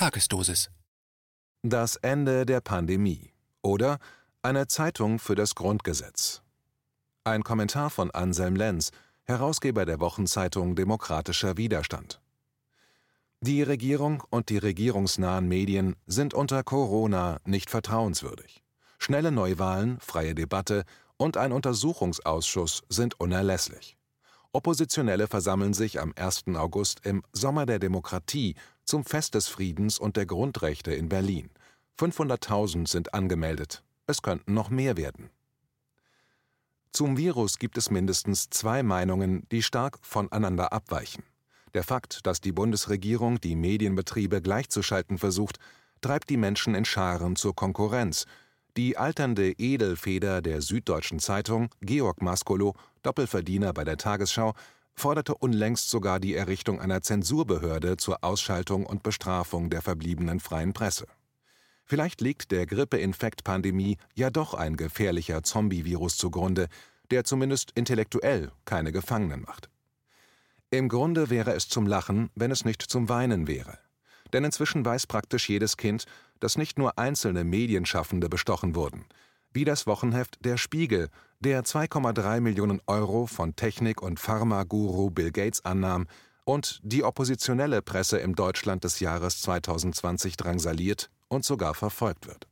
Tagesdosis. Das Ende der Pandemie oder eine Zeitung für das Grundgesetz. Ein Kommentar von Anselm Lenz, Herausgeber der Wochenzeitung Demokratischer Widerstand. Die Regierung und die regierungsnahen Medien sind unter Corona nicht vertrauenswürdig. Schnelle Neuwahlen, freie Debatte und ein Untersuchungsausschuss sind unerlässlich. Oppositionelle versammeln sich am 1. August im Sommer der Demokratie zum Fest des Friedens und der Grundrechte in Berlin. 500.000 sind angemeldet. Es könnten noch mehr werden. Zum Virus gibt es mindestens zwei Meinungen, die stark voneinander abweichen. Der Fakt, dass die Bundesregierung die Medienbetriebe gleichzuschalten versucht, treibt die Menschen in Scharen zur Konkurrenz. Die alternde Edelfeder der Süddeutschen Zeitung, Georg Maskolo, Doppelverdiener bei der Tagesschau, forderte unlängst sogar die Errichtung einer Zensurbehörde zur Ausschaltung und Bestrafung der verbliebenen freien Presse. Vielleicht liegt der Grippeinfektpandemie ja doch ein gefährlicher Zombie-Virus zugrunde, der zumindest intellektuell keine Gefangenen macht. Im Grunde wäre es zum Lachen, wenn es nicht zum Weinen wäre. Denn inzwischen weiß praktisch jedes Kind, dass nicht nur einzelne Medienschaffende bestochen wurden – wie das Wochenheft Der Spiegel, der 2,3 Millionen Euro von Technik- und Pharmaguru Bill Gates annahm und die oppositionelle Presse im Deutschland des Jahres 2020 drangsaliert und sogar verfolgt wird.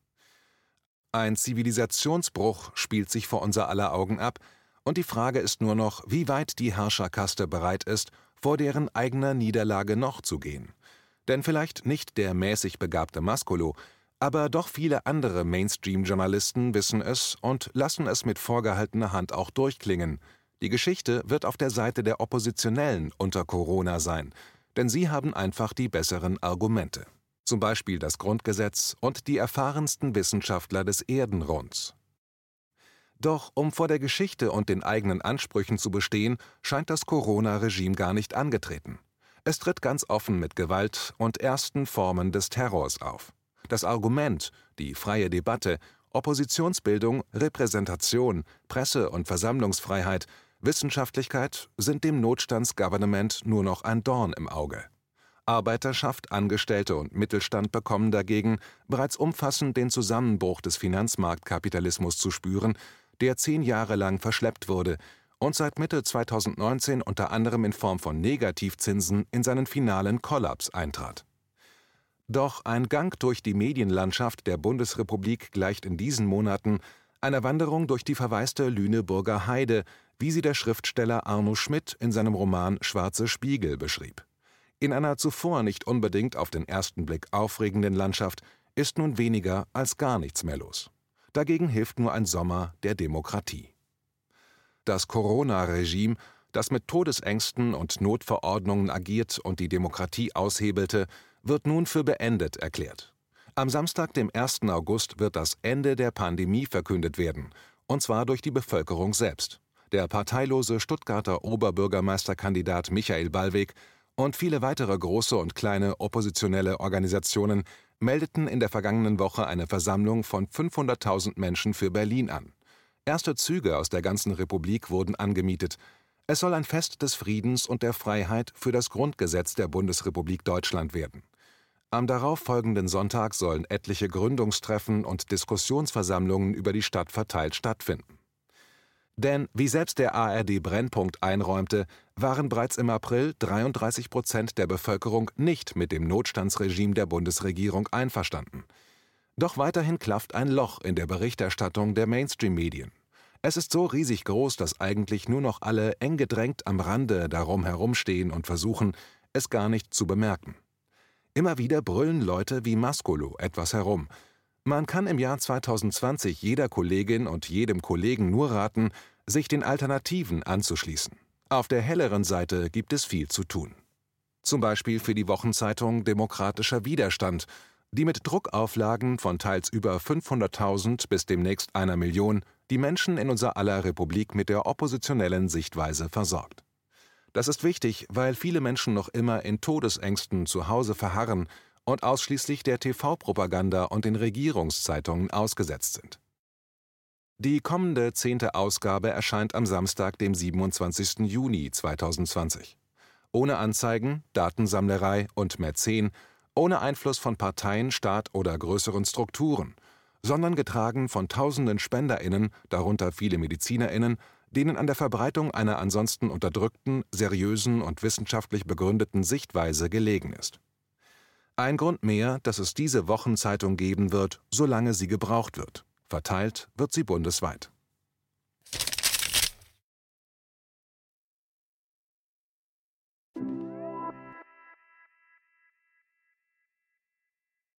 Ein Zivilisationsbruch spielt sich vor unser aller Augen ab, und die Frage ist nur noch, wie weit die Herrscherkaste bereit ist, vor deren eigener Niederlage noch zu gehen. Denn vielleicht nicht der mäßig begabte Maskolo, aber doch viele andere Mainstream-Journalisten wissen es und lassen es mit vorgehaltener Hand auch durchklingen. Die Geschichte wird auf der Seite der Oppositionellen unter Corona sein, denn sie haben einfach die besseren Argumente. Zum Beispiel das Grundgesetz und die erfahrensten Wissenschaftler des Erdenrunds. Doch um vor der Geschichte und den eigenen Ansprüchen zu bestehen, scheint das Corona-Regime gar nicht angetreten. Es tritt ganz offen mit Gewalt und ersten Formen des Terrors auf. Das Argument, die freie Debatte, Oppositionsbildung, Repräsentation, Presse- und Versammlungsfreiheit, Wissenschaftlichkeit sind dem Notstandsgouvernement nur noch ein Dorn im Auge. Arbeiterschaft, Angestellte und Mittelstand bekommen dagegen bereits umfassend den Zusammenbruch des Finanzmarktkapitalismus zu spüren, der zehn Jahre lang verschleppt wurde und seit Mitte 2019 unter anderem in Form von Negativzinsen in seinen finalen Kollaps eintrat. Doch ein Gang durch die Medienlandschaft der Bundesrepublik gleicht in diesen Monaten einer Wanderung durch die verwaiste Lüneburger Heide, wie sie der Schriftsteller Arno Schmidt in seinem Roman Schwarze Spiegel beschrieb. In einer zuvor nicht unbedingt auf den ersten Blick aufregenden Landschaft ist nun weniger als gar nichts mehr los. Dagegen hilft nur ein Sommer der Demokratie. Das Corona-Regime, das mit Todesängsten und Notverordnungen agiert und die Demokratie aushebelte, wird nun für beendet erklärt. Am Samstag, dem 1. August, wird das Ende der Pandemie verkündet werden, und zwar durch die Bevölkerung selbst. Der parteilose Stuttgarter Oberbürgermeisterkandidat Michael Ballweg und viele weitere große und kleine oppositionelle Organisationen meldeten in der vergangenen Woche eine Versammlung von 500.000 Menschen für Berlin an. Erste Züge aus der ganzen Republik wurden angemietet. Es soll ein Fest des Friedens und der Freiheit für das Grundgesetz der Bundesrepublik Deutschland werden. Am darauffolgenden Sonntag sollen etliche Gründungstreffen und Diskussionsversammlungen über die Stadt verteilt stattfinden. Denn, wie selbst der ARD Brennpunkt einräumte, waren bereits im April 33 Prozent der Bevölkerung nicht mit dem Notstandsregime der Bundesregierung einverstanden. Doch weiterhin klafft ein Loch in der Berichterstattung der Mainstream-Medien. Es ist so riesig groß, dass eigentlich nur noch alle eng gedrängt am Rande darum herumstehen und versuchen, es gar nicht zu bemerken. Immer wieder brüllen Leute wie Maskolo etwas herum. Man kann im Jahr 2020 jeder Kollegin und jedem Kollegen nur raten, sich den Alternativen anzuschließen. Auf der helleren Seite gibt es viel zu tun. Zum Beispiel für die Wochenzeitung Demokratischer Widerstand, die mit Druckauflagen von teils über 500.000 bis demnächst einer Million die Menschen in unser aller Republik mit der oppositionellen Sichtweise versorgt. Das ist wichtig, weil viele Menschen noch immer in Todesängsten zu Hause verharren und ausschließlich der TV-Propaganda und den Regierungszeitungen ausgesetzt sind. Die kommende zehnte Ausgabe erscheint am Samstag, dem 27. Juni 2020. Ohne Anzeigen, Datensammlerei und Mäzen ohne Einfluss von Parteien, Staat oder größeren Strukturen, sondern getragen von tausenden SpenderInnen, darunter viele MedizinerInnen, denen an der Verbreitung einer ansonsten unterdrückten, seriösen und wissenschaftlich begründeten Sichtweise gelegen ist. Ein Grund mehr, dass es diese Wochenzeitung geben wird, solange sie gebraucht wird. Verteilt wird sie bundesweit